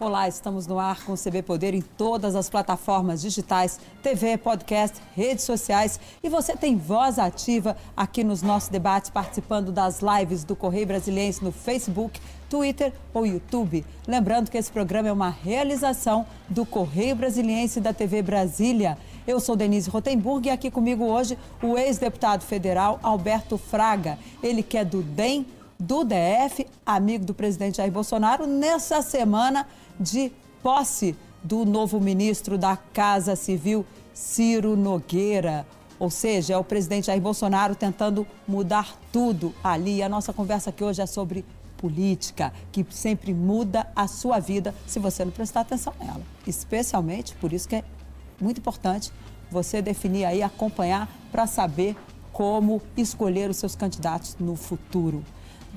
Olá, estamos no ar com o CB Poder em todas as plataformas digitais, TV, podcast, redes sociais e você tem voz ativa aqui nos nossos debates, participando das lives do Correio Brasiliense no Facebook, Twitter ou YouTube. Lembrando que esse programa é uma realização do Correio Brasiliense da TV Brasília. Eu sou Denise Rotenburg e aqui comigo hoje o ex-deputado federal Alberto Fraga. Ele que é do DEM, do DF, amigo do presidente Jair Bolsonaro, nessa semana de posse do novo ministro da Casa Civil, Ciro Nogueira. Ou seja, é o presidente Jair Bolsonaro tentando mudar tudo ali. A nossa conversa aqui hoje é sobre política, que sempre muda a sua vida se você não prestar atenção nela. Especialmente, por isso que é muito importante você definir aí, acompanhar para saber como escolher os seus candidatos no futuro.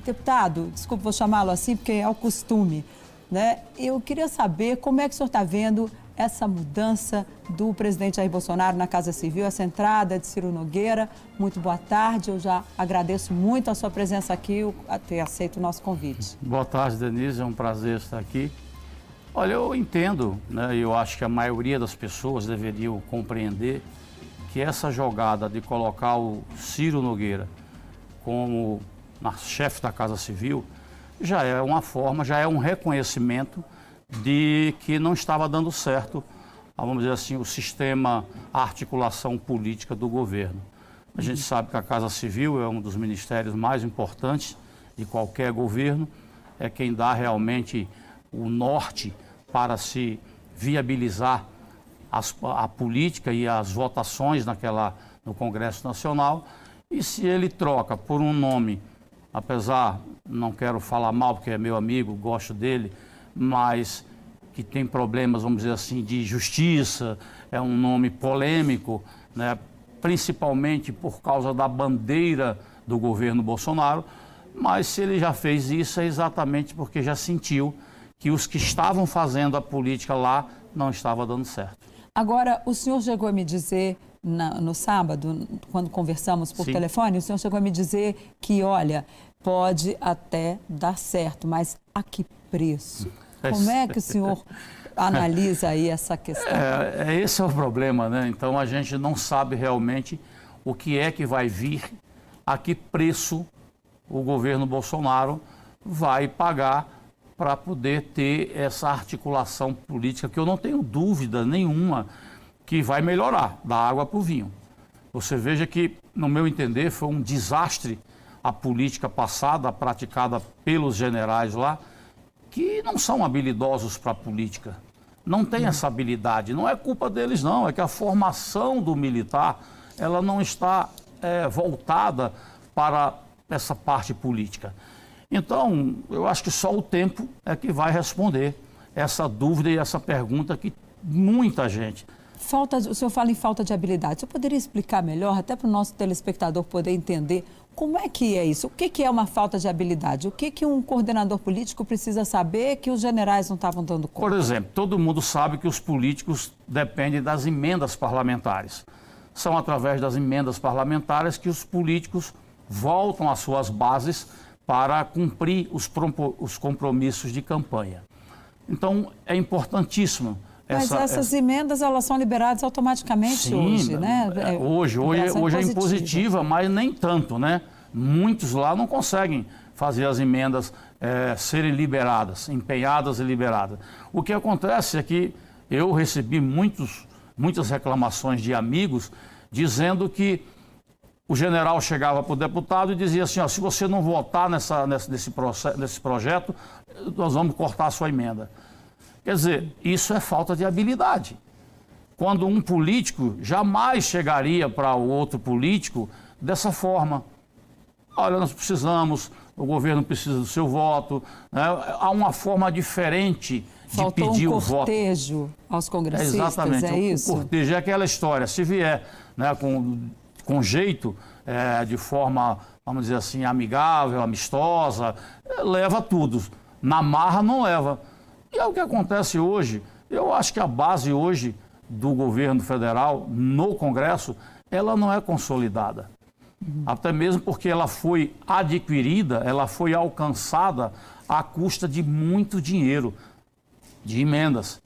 Deputado, desculpe, vou chamá-lo assim porque é o costume. Né? Eu queria saber como é que o senhor está vendo essa mudança do presidente Jair Bolsonaro na Casa Civil, essa entrada de Ciro Nogueira. Muito boa tarde, eu já agradeço muito a sua presença aqui, a ter aceito o nosso convite. Boa tarde, Denise, é um prazer estar aqui. Olha, eu entendo, né, eu acho que a maioria das pessoas deveriam compreender que essa jogada de colocar o Ciro Nogueira como chefe da Casa Civil já é uma forma, já é um reconhecimento de que não estava dando certo, vamos dizer assim, o sistema, a articulação política do governo. A gente uhum. sabe que a Casa Civil é um dos ministérios mais importantes de qualquer governo, é quem dá realmente o norte para se viabilizar as, a política e as votações naquela, no Congresso Nacional. E se ele troca por um nome apesar, não quero falar mal porque é meu amigo, gosto dele, mas que tem problemas, vamos dizer assim, de justiça, é um nome polêmico, né? principalmente por causa da bandeira do governo Bolsonaro, mas se ele já fez isso é exatamente porque já sentiu que os que estavam fazendo a política lá não estava dando certo. Agora, o senhor chegou a me dizer na, no sábado, quando conversamos por Sim. telefone, o senhor chegou a me dizer que, olha, pode até dar certo, mas a que preço? Como é que o senhor analisa aí essa questão? É, é, esse é o problema, né? Então a gente não sabe realmente o que é que vai vir, a que preço o governo Bolsonaro vai pagar para poder ter essa articulação política, que eu não tenho dúvida nenhuma que vai melhorar, da água para o vinho. Você veja que, no meu entender, foi um desastre a política passada praticada pelos generais lá, que não são habilidosos para a política. Não tem essa habilidade. Não é culpa deles, não. É que a formação do militar ela não está é, voltada para essa parte política. Então, eu acho que só o tempo é que vai responder essa dúvida e essa pergunta que muita gente Falta, o senhor fala em falta de habilidade. O senhor poderia explicar melhor, até para o nosso telespectador poder entender como é que é isso? O que, que é uma falta de habilidade? O que, que um coordenador político precisa saber que os generais não estavam dando conta? Por exemplo, todo mundo sabe que os políticos dependem das emendas parlamentares. São através das emendas parlamentares que os políticos voltam às suas bases para cumprir os, os compromissos de campanha. Então, é importantíssimo mas essa, essas essa... emendas elas são liberadas automaticamente Sim, hoje, né? É, hoje, hoje, é, hoje é impositiva, mas nem tanto, né? Muitos lá não conseguem fazer as emendas é, serem liberadas, empenhadas e liberadas. O que acontece é que eu recebi muitos, muitas reclamações de amigos dizendo que o general chegava para o deputado e dizia assim, ó, se você não votar nessa, nessa, nesse, nesse projeto, nós vamos cortar a sua emenda. Quer dizer, isso é falta de habilidade. Quando um político jamais chegaria para o outro político dessa forma. Olha, nós precisamos, o governo precisa do seu voto. Né? Há uma forma diferente de pedir um o voto. cortejo aos congressistas, é exatamente, é isso? O cortejo é aquela história. Se vier né, com, com jeito, é, de forma, vamos dizer assim, amigável, amistosa, leva tudo. Na marra não leva. E é o que acontece hoje. Eu acho que a base hoje do governo federal no Congresso, ela não é consolidada. Até mesmo porque ela foi adquirida, ela foi alcançada à custa de muito dinheiro. de emendas,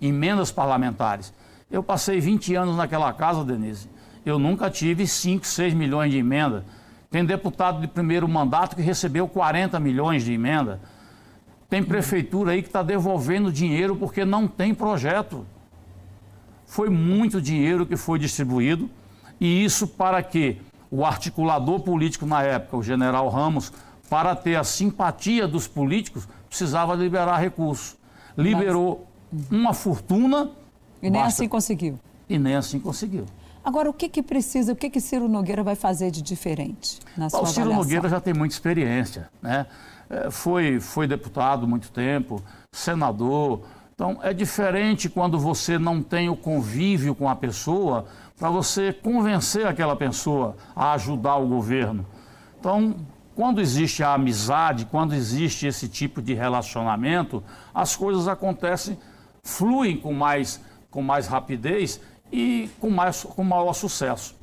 emendas parlamentares. Eu passei 20 anos naquela casa, Denise. Eu nunca tive 5, 6 milhões de emenda. Tem deputado de primeiro mandato que recebeu 40 milhões de emenda. Tem prefeitura aí que está devolvendo dinheiro porque não tem projeto. Foi muito dinheiro que foi distribuído e isso para que o articulador político na época, o general Ramos, para ter a simpatia dos políticos, precisava liberar recursos. Liberou Mas... uma fortuna. E nem basta... assim conseguiu. E nem assim conseguiu. Agora, o que, que precisa, o que, que Ciro Nogueira vai fazer de diferente na sua O Ciro avaliação? Nogueira já tem muita experiência, né? É, foi, foi deputado muito tempo, senador. Então, é diferente quando você não tem o convívio com a pessoa para você convencer aquela pessoa a ajudar o governo. Então, quando existe a amizade, quando existe esse tipo de relacionamento, as coisas acontecem, fluem com mais, com mais rapidez e com, mais, com maior sucesso.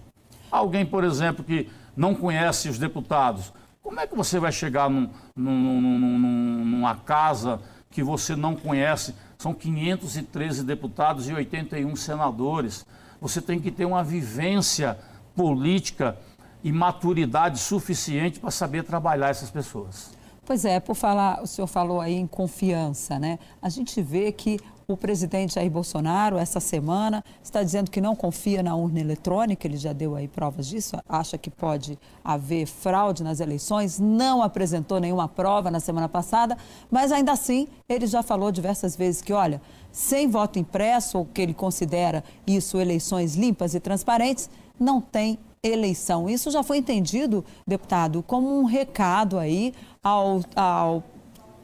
Alguém, por exemplo, que não conhece os deputados, como é que você vai chegar num, num, num, numa casa que você não conhece? São 513 deputados e 81 senadores. Você tem que ter uma vivência política e maturidade suficiente para saber trabalhar essas pessoas. Pois é, por falar, o senhor falou aí em confiança, né? A gente vê que o presidente Jair Bolsonaro, essa semana, está dizendo que não confia na urna eletrônica, ele já deu aí provas disso, acha que pode haver fraude nas eleições, não apresentou nenhuma prova na semana passada, mas ainda assim ele já falou diversas vezes que, olha, sem voto impresso, ou que ele considera isso eleições limpas e transparentes, não tem eleição. Isso já foi entendido, deputado, como um recado aí ao, ao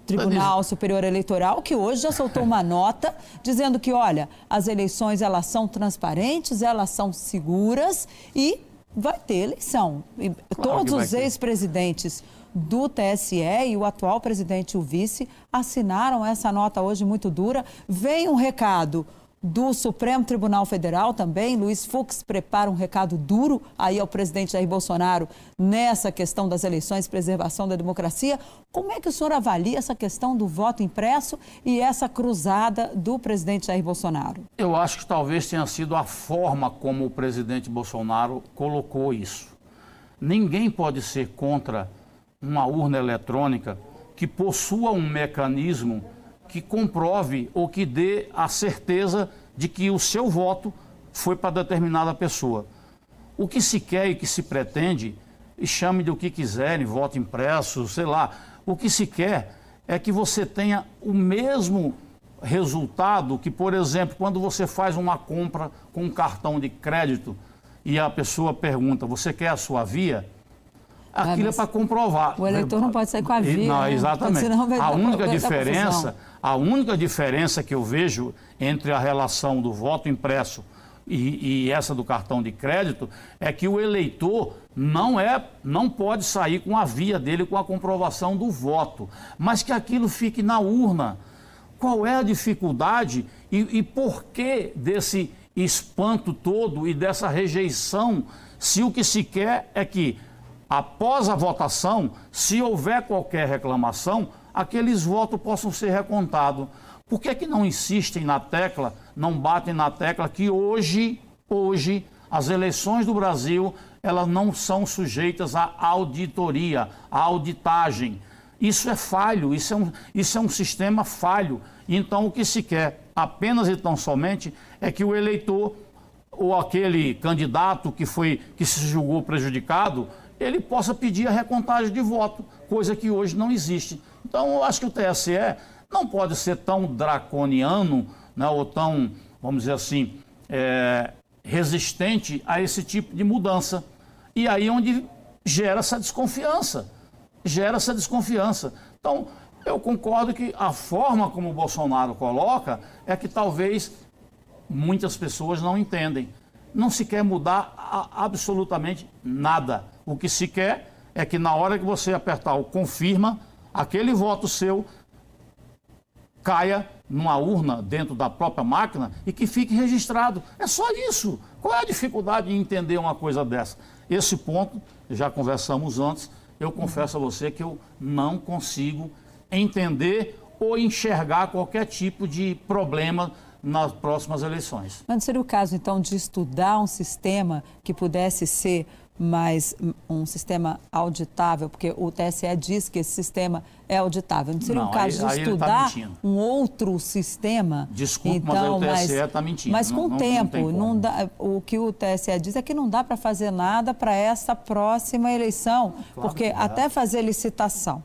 Tribunal Superior Eleitoral, que hoje já soltou uma nota dizendo que, olha, as eleições elas são transparentes, elas são seguras e vai ter eleição. E claro todos os ex-presidentes do TSE e o atual presidente, o vice, assinaram essa nota hoje muito dura. Vem um recado do Supremo Tribunal Federal também. Luiz Fux prepara um recado duro aí ao presidente Jair Bolsonaro nessa questão das eleições, preservação da democracia. Como é que o senhor avalia essa questão do voto impresso e essa cruzada do presidente Jair Bolsonaro? Eu acho que talvez tenha sido a forma como o presidente Bolsonaro colocou isso. Ninguém pode ser contra uma urna eletrônica que possua um mecanismo que comprove ou que dê a certeza de que o seu voto foi para determinada pessoa. O que se quer e que se pretende, e chame de o que quiserem, voto impresso, sei lá, o que se quer é que você tenha o mesmo resultado que, por exemplo, quando você faz uma compra com um cartão de crédito e a pessoa pergunta: Você quer a sua via? Aquilo é para comprovar. O eleitor não pode sair com a via. Não, exatamente. Né? a única diferença, a única diferença que eu vejo entre a relação do voto impresso e, e, essa do cartão de crédito é que o eleitor não é, não pode sair com a via dele com a comprovação do voto, mas que aquilo fique na urna. Qual é a dificuldade e, e por que desse espanto todo e dessa rejeição, se o que se quer é que após a votação, se houver qualquer reclamação, aqueles votos possam ser recontados. Por que, que não insistem na tecla, não batem na tecla que hoje, hoje, as eleições do Brasil, elas não são sujeitas à auditoria, à auditagem. Isso é falho, isso é um, isso é um sistema falho. Então, o que se quer apenas e tão somente é que o eleitor ou aquele candidato que foi que se julgou prejudicado ele possa pedir a recontagem de voto, coisa que hoje não existe. Então, eu acho que o TSE não pode ser tão draconiano, né, ou tão, vamos dizer assim, é, resistente a esse tipo de mudança. E aí é onde gera essa desconfiança. Gera essa desconfiança. Então, eu concordo que a forma como o Bolsonaro coloca é que talvez muitas pessoas não entendem. Não se quer mudar absolutamente nada. O que se quer é que na hora que você apertar o confirma, aquele voto seu caia numa urna dentro da própria máquina e que fique registrado. É só isso. Qual é a dificuldade em entender uma coisa dessa? Esse ponto, já conversamos antes, eu confesso a você que eu não consigo entender ou enxergar qualquer tipo de problema nas próximas eleições. Mas não seria o caso, então, de estudar um sistema que pudesse ser mais um sistema auditável, porque o TSE diz que esse sistema é auditável. Não seria Não, o caso aí- de tá estudar mentindo. um outro sistema? Desculpe, mas aí o TSE tá mentindo. Mas com Não- o não- não tempo, tem como. não dá, o que o TSE diz é que não dá para fazer nada para essa próxima eleição, porque que dá. até fazer licitação,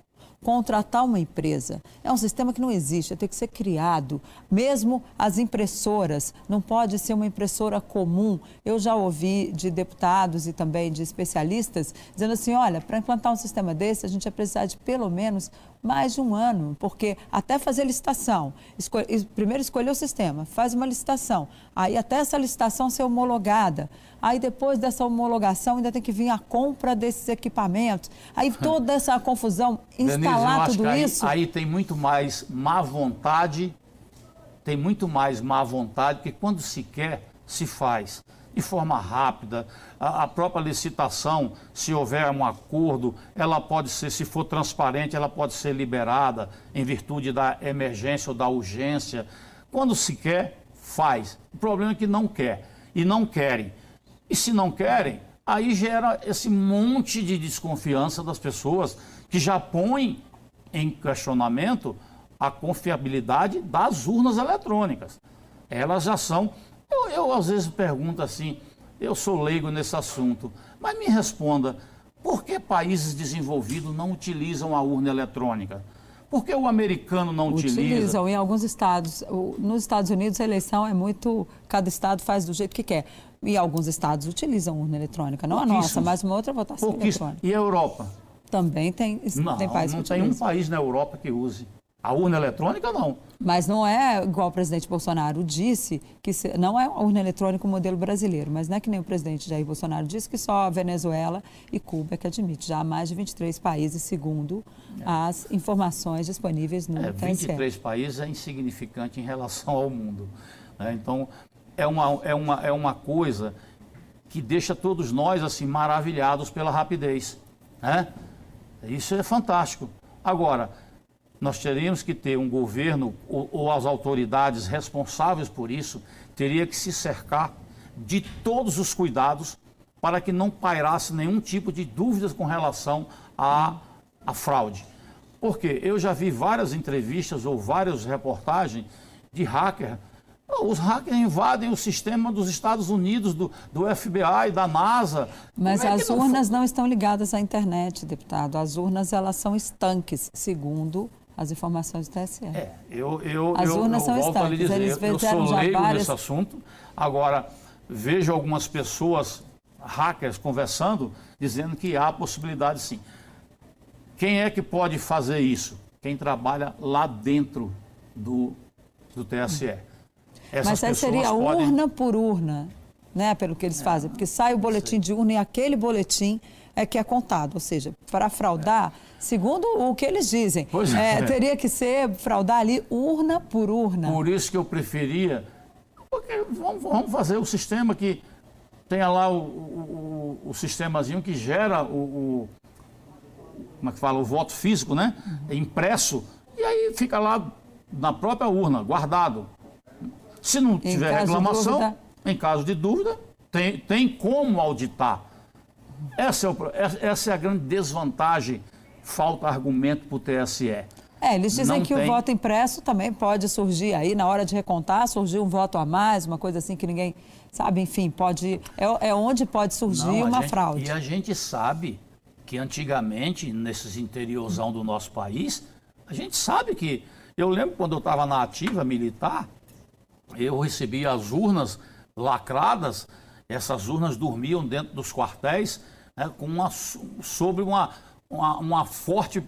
contratar uma empresa, é um sistema que não existe, tem que ser criado. Mesmo as impressoras, não pode ser uma impressora comum. Eu já ouvi de deputados e também de especialistas dizendo assim, olha, para implantar um sistema desse, a gente vai precisar de pelo menos mais um ano, porque até fazer licitação, esco- es- primeiro escolher o sistema, faz uma licitação, aí até essa licitação ser homologada, aí depois dessa homologação ainda tem que vir a compra desses equipamentos, aí toda essa confusão, Denise, instalar acho tudo aí, isso. aí tem muito mais má vontade, tem muito mais má vontade, porque quando se quer, se faz. De forma rápida, a, a própria licitação, se houver um acordo, ela pode ser, se for transparente, ela pode ser liberada em virtude da emergência ou da urgência. Quando se quer, faz. O problema é que não quer. E não querem. E se não querem, aí gera esse monte de desconfiança das pessoas que já põem em questionamento a confiabilidade das urnas eletrônicas. Elas já são. Eu, eu às vezes pergunto assim, eu sou leigo nesse assunto, mas me responda, por que países desenvolvidos não utilizam a urna eletrônica? Por que o americano não utiliza? Utilizam em alguns estados. Nos Estados Unidos, a eleição é muito. Cada estado faz do jeito que quer. E alguns estados utilizam urna eletrônica. Não a nossa, mas uma outra votação eletrônica. E a Europa? Também tem, Não, tem países não que tem um utilizam. país na Europa que use. A urna eletrônica, não. Mas não é igual o presidente Bolsonaro disse, que se- não é a urna eletrônica o modelo brasileiro, mas não é que nem o presidente Jair Bolsonaro disse que só a Venezuela e Cuba é que admite. Já há mais de 23 países, segundo as informações disponíveis no É, TSE. 23 países é insignificante em relação ao mundo. né? Então, é uma, é, uma, é uma coisa que deixa todos nós assim maravilhados pela rapidez. Né? Isso é fantástico. Agora, nós teríamos que ter um governo ou, ou as autoridades responsáveis por isso teria que se cercar de todos os cuidados para que não pairasse nenhum tipo de dúvidas com relação à, à fraude. Porque eu já vi várias entrevistas ou várias reportagens de hacker. Os hackers invadem o sistema dos Estados Unidos, do, do FBI, da NASA. Mas é as não urnas não estão ligadas à internet, deputado. As urnas elas são estanques, segundo as informações do TSE. É, eu, eu, As eu, urnas eu são volto a lhe dizer, eu, eu sou leigo várias- nesse assunto. Agora, vejo algumas pessoas, hackers, conversando, dizendo que há possibilidade sim. Quem é que pode fazer isso? Quem trabalha lá dentro do, do TSE. Essas Mas aí seria podem- urna por urna, né, pelo que eles fazem. Porque sai o boletim de urna e aquele boletim é que é contado. Ou seja, para fraudar, segundo o que eles dizem, é, é. teria que ser fraudar ali urna por urna. Por isso que eu preferia. Porque vamos, vamos fazer o sistema que tenha lá o, o, o, o sistemazinho que gera o, Como é que fala? O voto físico, né? Impresso. E aí fica lá na própria urna, guardado. Se não tiver de reclamação, dúvida- em caso de dúvida, tem, tem como auditar. Essa é, essa é a grande desvantagem. Falta argumento para o TSE. É, eles dizem Não que tem. o voto impresso também pode surgir aí, na hora de recontar, surgir um voto a mais, uma coisa assim que ninguém sabe, enfim, pode. É, é onde pode surgir Não, uma gente- fraude. E a gente sabe que antigamente, nesses interiorzão do nosso país, a gente sabe que. Eu lembro quando eu estava na ativa militar, eu recebia as urnas lacradas, essas urnas dormiam dentro dos quartéis, né, com uma, sobre uma, uma, uma forte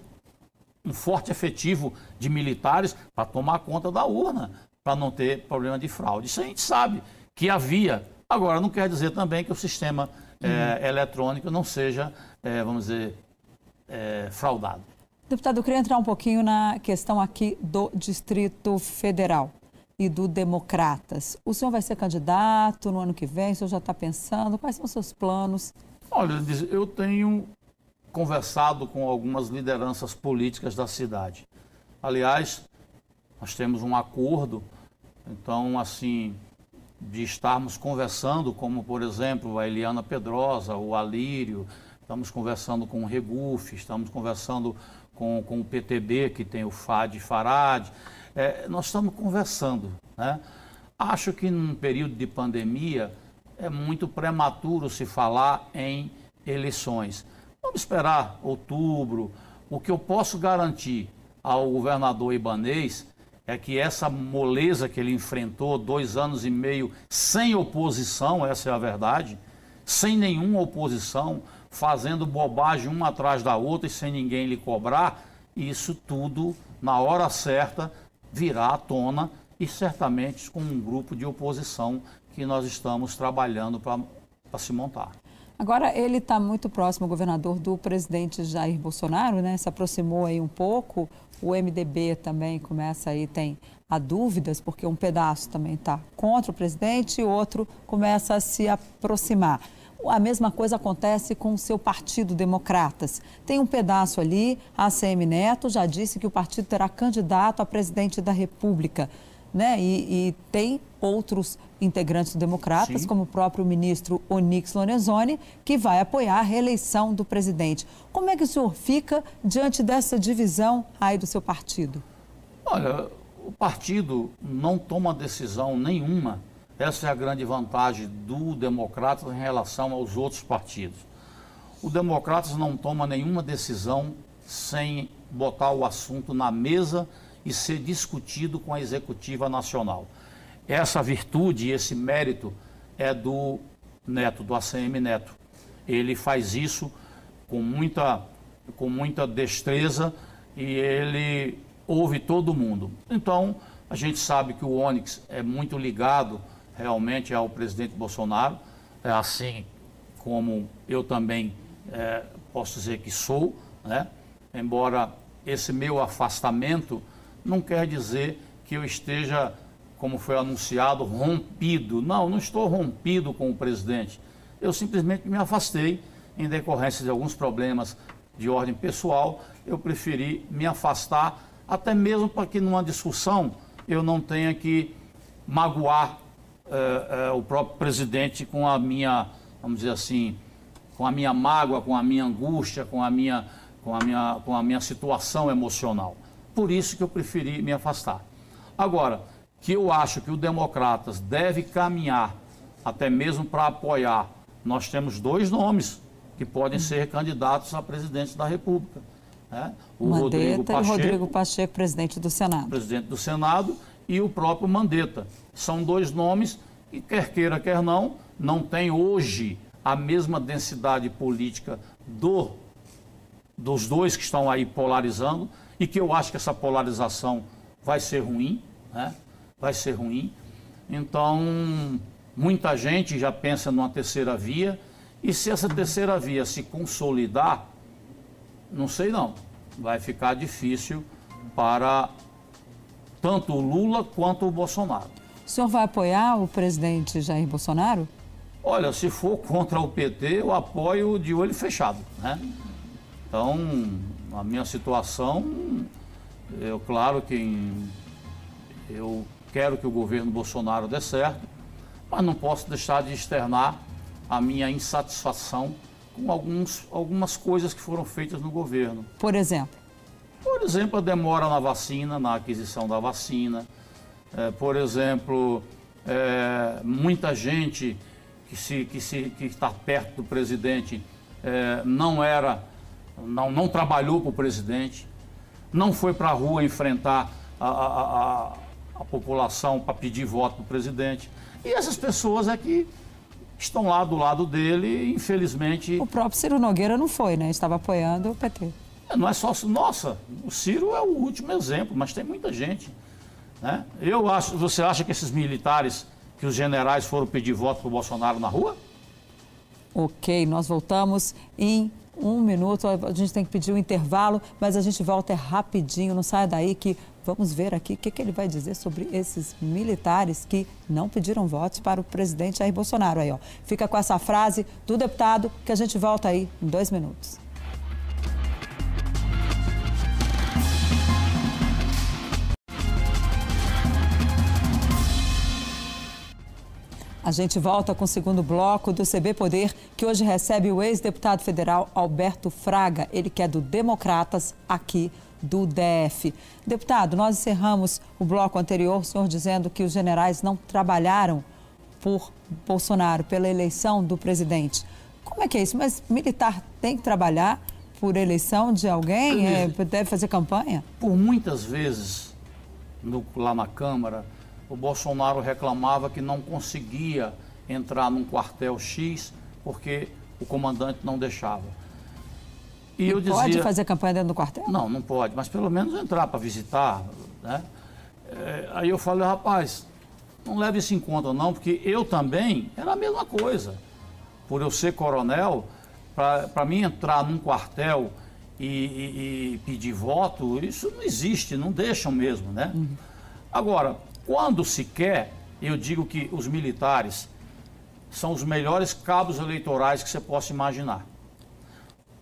um forte efetivo de militares para tomar conta da urna, para não ter problema de fraude. Isso a gente sabe que havia. Agora, não quer dizer também que o sistema eh, eletrônico não seja, eh, vamos dizer, eh, fraudado. Deputado, eu queria entrar um pouquinho na questão aqui do Distrito Federal e do Democratas. O senhor vai ser candidato no ano que vem? O senhor já está pensando? Quais são os seus planos? Olha, eu tenho conversado com algumas lideranças políticas da cidade. Aliás, Nós temos um acordo, então, assim, de estarmos conversando, como, por exemplo, a Eliana Pedrosa, o Alírio, estamos conversando com o Regufe, estamos conversando com, com o PTB, que tem o FAD e Farad. É, nós estamos conversando. Né? Acho que num período de pandemia é muito prematuro se falar em eleições. Vamos esperar outubro. O que eu posso garantir ao governador Ibanês é que essa moleza que ele enfrentou dois anos e meio sem oposição, essa é a verdade, sem nenhuma oposição, fazendo bobagem uma atrás da outra e sem ninguém lhe cobrar, isso tudo, na hora certa, virá à tona e certamente com um grupo de oposição que nós estamos trabalhando para se montar. Agora, ele está muito próximo, governador, do presidente Jair Bolsonaro, né? Se aproximou aí um pouco. O MDB também começa aí, tem a dúvidas, porque um pedaço também está contra o presidente e outro começa a se aproximar. A mesma coisa acontece com o seu Partido Democratas. Tem um pedaço ali, a ACM Neto já disse que o partido terá candidato a presidente da República. Né? E, e tem outros integrantes democratas, Sim. como o próprio ministro Onix Lorenzoni, que vai apoiar a reeleição do presidente. Como é que o senhor fica diante dessa divisão aí do seu partido? Olha, o partido não toma decisão nenhuma essa é a grande vantagem do Democratas em relação aos outros partidos. O Democratas não toma nenhuma decisão sem botar o assunto na mesa e ser discutido com a Executiva Nacional. Essa virtude e esse mérito é do Neto, do ACM Neto. Ele faz isso com muita, com muita destreza e ele ouve todo mundo. Então, a gente sabe que o Onyx é muito ligado realmente ao presidente Bolsonaro, é assim como eu também é, posso dizer que sou, né? embora esse meu afastamento não quer dizer que eu esteja, como foi anunciado, rompido. Não, não estou rompido com o presidente. Eu simplesmente me afastei em decorrência de alguns problemas de ordem pessoal. Eu preferi me afastar, até mesmo para que numa discussão eu não tenha que magoar é, é, o próprio presidente com a minha, vamos dizer assim, com a minha mágoa, com a minha angústia, com a minha, com a minha, com a minha situação emocional. Por isso que eu preferi me afastar. Agora, que eu acho que o Democratas deve caminhar até mesmo para apoiar. Nós temos dois nomes que podem ser candidatos a presidente da República. Né? O Mandetta Rodrigo Pacheco, e o Rodrigo Pacheco, presidente do Senado. Presidente do Senado e o próprio Mandetta. São dois nomes que, quer queira, quer não, não tem hoje a mesma densidade política do, dos dois que estão aí polarizando e que eu acho que essa polarização vai ser ruim, né? vai ser ruim. Então, muita gente já pensa numa terceira via e se essa terceira via se consolidar, não sei não, vai ficar difícil para tanto o Lula quanto o Bolsonaro. O senhor vai apoiar o presidente Jair Bolsonaro? Olha, se for contra o PT, eu apoio de olho fechado, né? Então, a minha situação, eu claro que eu quero que o governo Bolsonaro dê certo, mas não posso deixar de externar a minha insatisfação com alguns, algumas coisas que foram feitas no governo. Por exemplo? Por exemplo, a demora na vacina, na aquisição da vacina. É, por exemplo, é, muita gente que, se, que, se, que está perto do presidente é, não era, não, não trabalhou para o presidente, não foi para a rua enfrentar a, a, a, a população para pedir voto para o presidente. E essas pessoas é que estão lá do lado dele, infelizmente. O próprio Ciro Nogueira não foi, né? Estava apoiando o PT. Não é só. Nossa, o Ciro é o último exemplo, mas tem muita gente. Né? Eu acho, você acha que esses militares, que os generais foram pedir voto para o Bolsonaro na rua? Ok, nós voltamos em um minuto. A gente tem que pedir um intervalo, mas a gente volta rapidinho. Não saia daí que vamos ver aqui o que, que ele vai dizer sobre esses militares que não pediram votos para o presidente Jair Bolsonaro. Aí, ó. Fica com essa frase do deputado que a gente volta aí em dois minutos. A gente volta com o segundo bloco do CB Poder, que hoje recebe o ex-deputado federal Alberto Fraga, ele que é do Democratas aqui do DF. Deputado, nós encerramos o bloco anterior, o senhor dizendo que os generais não trabalharam por Bolsonaro, pela eleição do presidente. Como é que é isso? Mas militar tem que trabalhar por eleição de alguém? É, deve fazer campanha? Por muitas vezes, no, lá na Câmara, o Bolsonaro reclamava que não conseguia entrar num quartel X porque o comandante não deixava. E, e eu dizia, pode fazer campanha dentro do quartel? Não, não pode, mas pelo menos entrar para visitar. Né? É, aí eu falei, rapaz, não leve isso em conta não, porque eu também era a mesma coisa. Por eu ser coronel, para mim entrar num quartel e, e, e, pedir voto, isso não existe, não deixam mesmo, né? Uhum. Agora, quando se quer, eu digo que os militares são os melhores cabos eleitorais que você possa imaginar.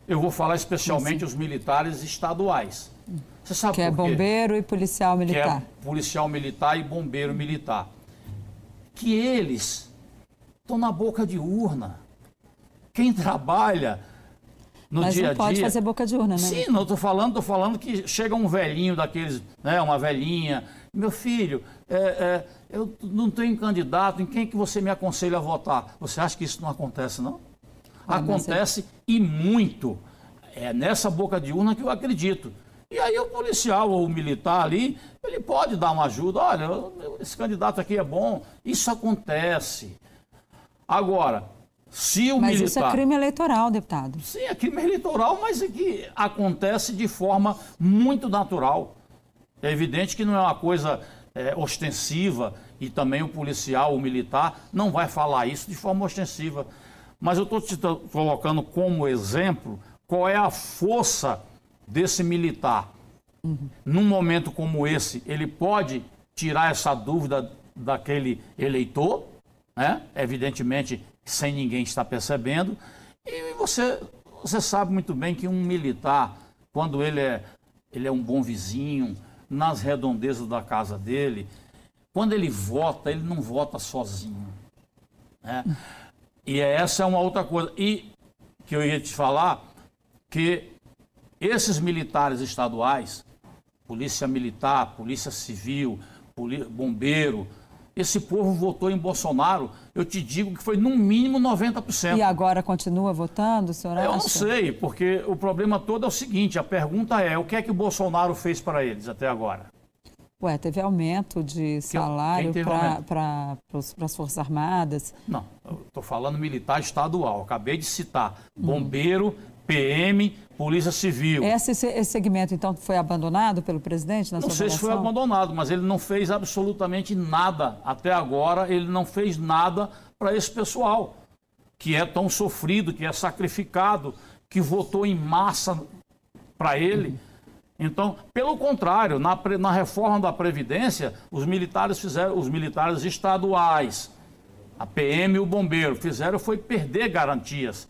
Eu vou falar especialmente os militares estaduais. Você sabe que é bombeiro e policial militar. Que é policial militar e bombeiro militar. Que eles estão na boca de urna. Quem trabalha no Mas dia a dia. Mas pode fazer boca de urna, né? Sim, não estou falando, estou falando que chega um velhinho daqueles, né, uma velhinha. Meu filho, é, é, eu não tenho candidato, em quem que você me aconselha a votar? Você acha que isso não acontece, não? Acontece e muito. É nessa boca de urna que eu acredito. E aí o policial ou o militar ali, ele pode dar uma ajuda. Olha, esse candidato aqui é bom. Isso acontece. Agora, se o mas militar... isso é crime eleitoral, deputado. Sim, é crime eleitoral, mas é que acontece de forma muito natural. É evidente que não é uma coisa é, ostensiva e também o policial, o militar, não vai falar isso de forma ostensiva. Mas eu estou te colocando como exemplo qual é a força desse militar. Uhum. Num momento como esse, ele pode tirar essa dúvida daquele eleitor, né? evidentemente sem ninguém estar percebendo. E você, você sabe muito bem que um militar, quando ele é, ele é um bom vizinho, nas redondezas da casa dele, quando ele vota, ele não vota sozinho. Né? E essa é uma outra coisa. E que eu ia te falar que esses militares estaduais, polícia militar, polícia civil, bombeiro, esse povo votou em Bolsonaro, eu te digo que foi no mínimo 90%. E agora continua votando, senhor? Eu não sei, porque o problema todo é o seguinte: a pergunta é o que é que o Bolsonaro fez para eles até agora? Ué, teve aumento de salário para as Forças Armadas? Não, estou falando militar estadual. Acabei de citar bombeiro, PM, Polícia Civil. Esse, esse segmento, então, foi abandonado pelo presidente na Não sei se foi abandonado, mas ele não fez absolutamente nada. Até agora, ele não fez nada para esse pessoal, que é tão sofrido, que é sacrificado, que votou em massa para ele. Então, pelo contrário, na, na reforma da Previdência, os militares fizeram, os militares estaduais, a PM e o bombeiro, fizeram foi perder garantias.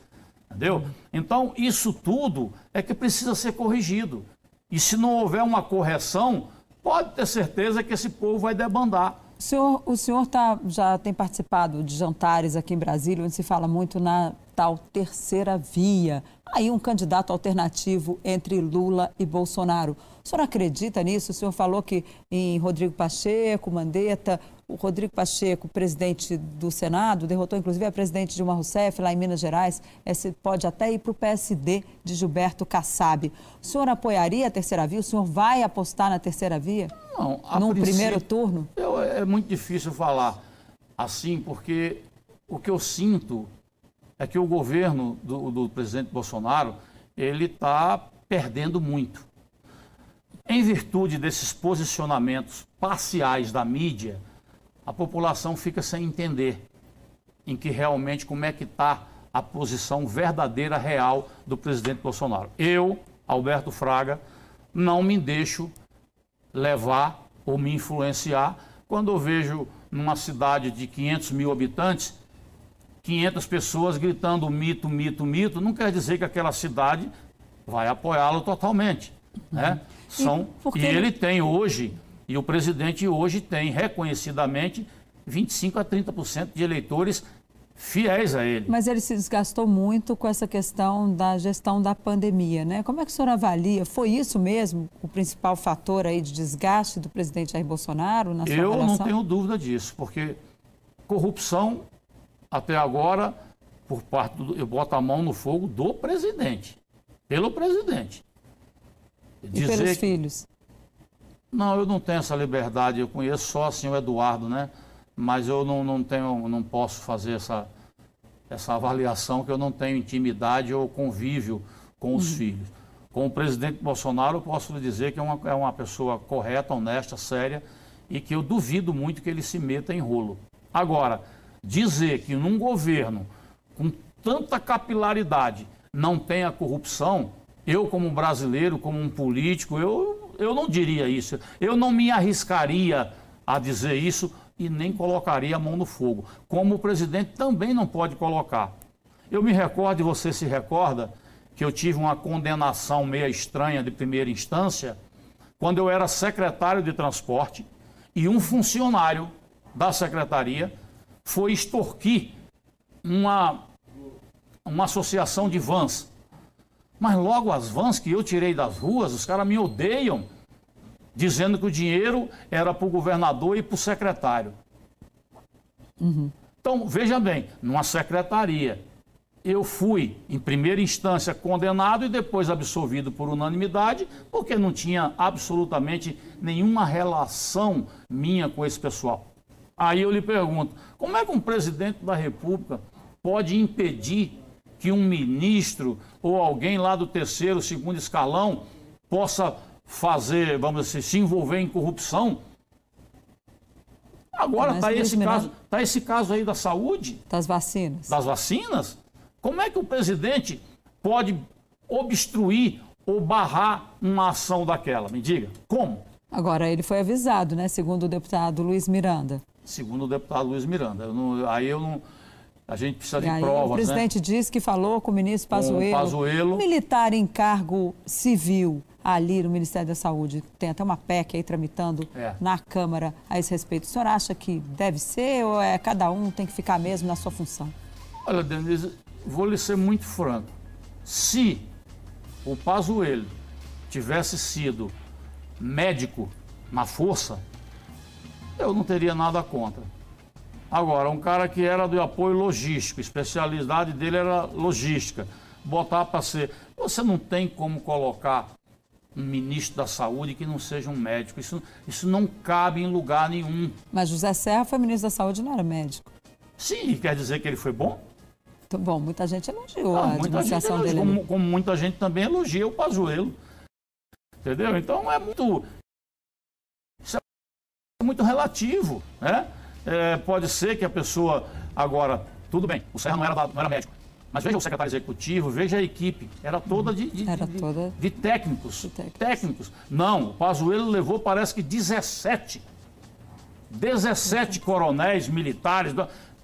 Entendeu? Então, isso tudo é que precisa ser corrigido. E se não houver uma correção, pode ter certeza que esse povo vai debandar. O senhor, o senhor tá, já tem participado de jantares aqui em Brasília, onde se fala muito na tal terceira via. Aí um candidato alternativo entre Lula e Bolsonaro. O senhor acredita nisso? O senhor falou que em Rodrigo Pacheco, Mandetta, o Rodrigo Pacheco, presidente do Senado, derrotou inclusive a presidente Dilma Rousseff lá em Minas Gerais. Esse pode até ir para o PSD de Gilberto Kassab. O senhor apoiaria a terceira via? O senhor vai apostar na terceira via? Não, no primeiro turno? Eu, é muito difícil falar assim, porque o que eu sinto é que o governo do, do presidente Bolsonaro ele está perdendo muito. Em virtude desses posicionamentos parciais da mídia, a população fica sem entender em que realmente como é que está a posição verdadeira, real do presidente Bolsonaro. Eu, Alberto Fraga, não me deixo levar ou me influenciar quando eu vejo numa cidade de 500 mil habitantes 500 pessoas gritando mito, mito, mito, não quer dizer que aquela cidade vai apoiá-lo totalmente. Né? São, e, e ele tem hoje, e o presidente hoje tem reconhecidamente 25 a 30% de eleitores fiéis a ele. Mas ele se desgastou muito com essa questão da gestão da pandemia, né? Como é que o senhor avalia? Foi isso mesmo o principal fator aí de desgaste do presidente Jair Bolsonaro na sua Eu relação? não tenho dúvida disso, porque corrupção até agora por parte do, eu boto a mão no fogo do presidente, pelo presidente. E Dizer pelos filhos? Não, eu não tenho essa liberdade. Eu conheço só assim o Eduardo, né? Mas eu não, não tenho, não posso fazer essa, essa avaliação que eu não tenho intimidade ou convívio com os uhum. filhos. Com o presidente Bolsonaro, eu posso lhe dizer que é uma, é uma pessoa correta, honesta, séria e que eu duvido muito que ele se meta em rolo. Agora, dizer que num governo com tanta capilaridade não tenha corrupção, eu como brasileiro, como um político, eu, eu não diria isso. Eu não me arriscaria a dizer isso e nem colocaria a mão no fogo. Como o presidente também não pode colocar. Eu me recordo, e você se recorda, que eu tive uma condenação meia estranha de primeira instância, quando eu era secretário de transporte e um funcionário da secretaria foi extorquir uma, uma associação de vans. Mas logo as vans que eu tirei das ruas, os caras me odeiam, dizendo que o dinheiro era para o governador e para o secretário. Uhum. Então, veja bem, numa secretaria, eu fui, em primeira instância, condenado e depois absolvido por unanimidade, porque não tinha absolutamente nenhuma relação minha com esse pessoal. Aí eu lhe pergunto: como é que um presidente da República pode impedir que um ministro ou alguém lá do terceiro, segundo escalão possa fazer, vamos dizer, se envolver em corrupção? Agora está esse, caso, tá esse caso aí da saúde. Das vacinas. Das vacinas. Como é que o presidente pode obstruir ou barrar uma ação daquela? Me diga, como? Agora, ele foi avisado, né? Segundo o deputado Luiz Miranda. Segundo o deputado Luiz Miranda. Eu não, aí eu não a gente precisa de provas. O né? presidente né? disse que falou com o ministro Pazuello. Com Pazuello. Militar em cargo civil ali no Ministério da Saúde. Tem até uma PEC aí tramitando é. na Câmara a esse respeito. O senhor acha que deve ser ou é cada um tem que ficar mesmo na sua função? Olha, Denise, vou lhe ser muito franco. Se o Pazuello tivesse sido médico na força, eu não teria nada contra. Agora, um cara que era do apoio logístico, especialidade dele era logística, botar para ser. Você não tem como colocar um ministro da saúde que não seja um médico. Isso, isso não cabe em lugar nenhum. Mas José Serra foi ministro da saúde e não era médico. Sim, quer dizer que ele foi bom? Bom, muita gente elogiou ah, a administração dele. Como, como, muita gente também elogia o Pazuello. Entendeu? Então é muito. Isso é muito relativo, né? É, pode ser que a pessoa agora, tudo bem, o Serra não era, não era médico, mas veja o secretário executivo, veja a equipe, era toda de, de, era de, toda de técnicos, técnicos. técnicos. Não, o Pazuello levou parece que 17. 17 coronéis militares.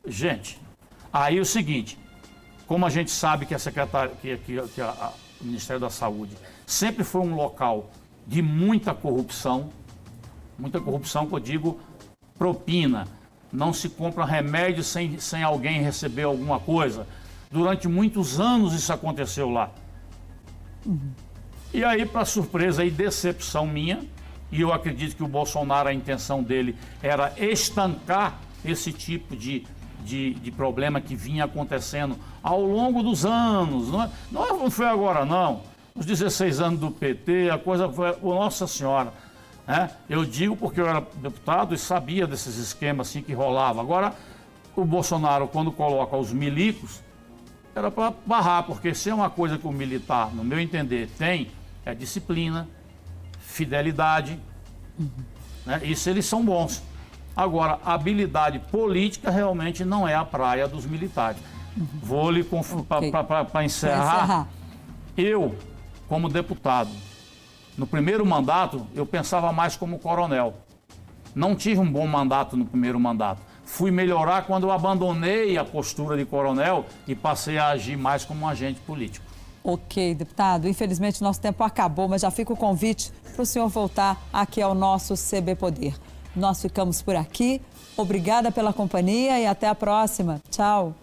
Gente, aí é o seguinte, como a gente sabe que a secretária, que, que, que a, a, o Ministério da Saúde sempre foi um local de muita corrupção, muita corrupção que eu digo propina, não se compra remédio sem, sem alguém receber alguma coisa. Durante muitos anos isso aconteceu lá. Uhum. E aí, para surpresa e decepção minha, e eu acredito que o Bolsonaro, a intenção dele era estancar esse tipo de, de, de problema que vinha acontecendo ao longo dos anos. Não, é, não foi agora, não. Os 16 anos do PT, a coisa foi. Nossa Senhora né? Eu digo porque eu era deputado e sabia desses esquemas assim que rolava. Agora, o Bolsonaro, quando coloca os milicos, era para barrar, porque se é uma coisa que o militar, no meu entender, tem, é disciplina, fidelidade. Uhum. Né? Isso eles são bons. Agora, habilidade política realmente não é a praia dos militares. Uhum. Vou lhe okay. para encerrar, encerrar. Eu, como deputado, no primeiro mandato, eu pensava mais como coronel. Não tive um bom mandato no primeiro mandato. Fui melhorar quando eu abandonei a postura de coronel e passei a agir mais como um agente político. Ok, deputado. Infelizmente, nosso tempo acabou, mas já fica o convite para o senhor voltar aqui ao nosso CB Poder. Nós ficamos por aqui. Obrigada pela companhia e até a próxima. Tchau.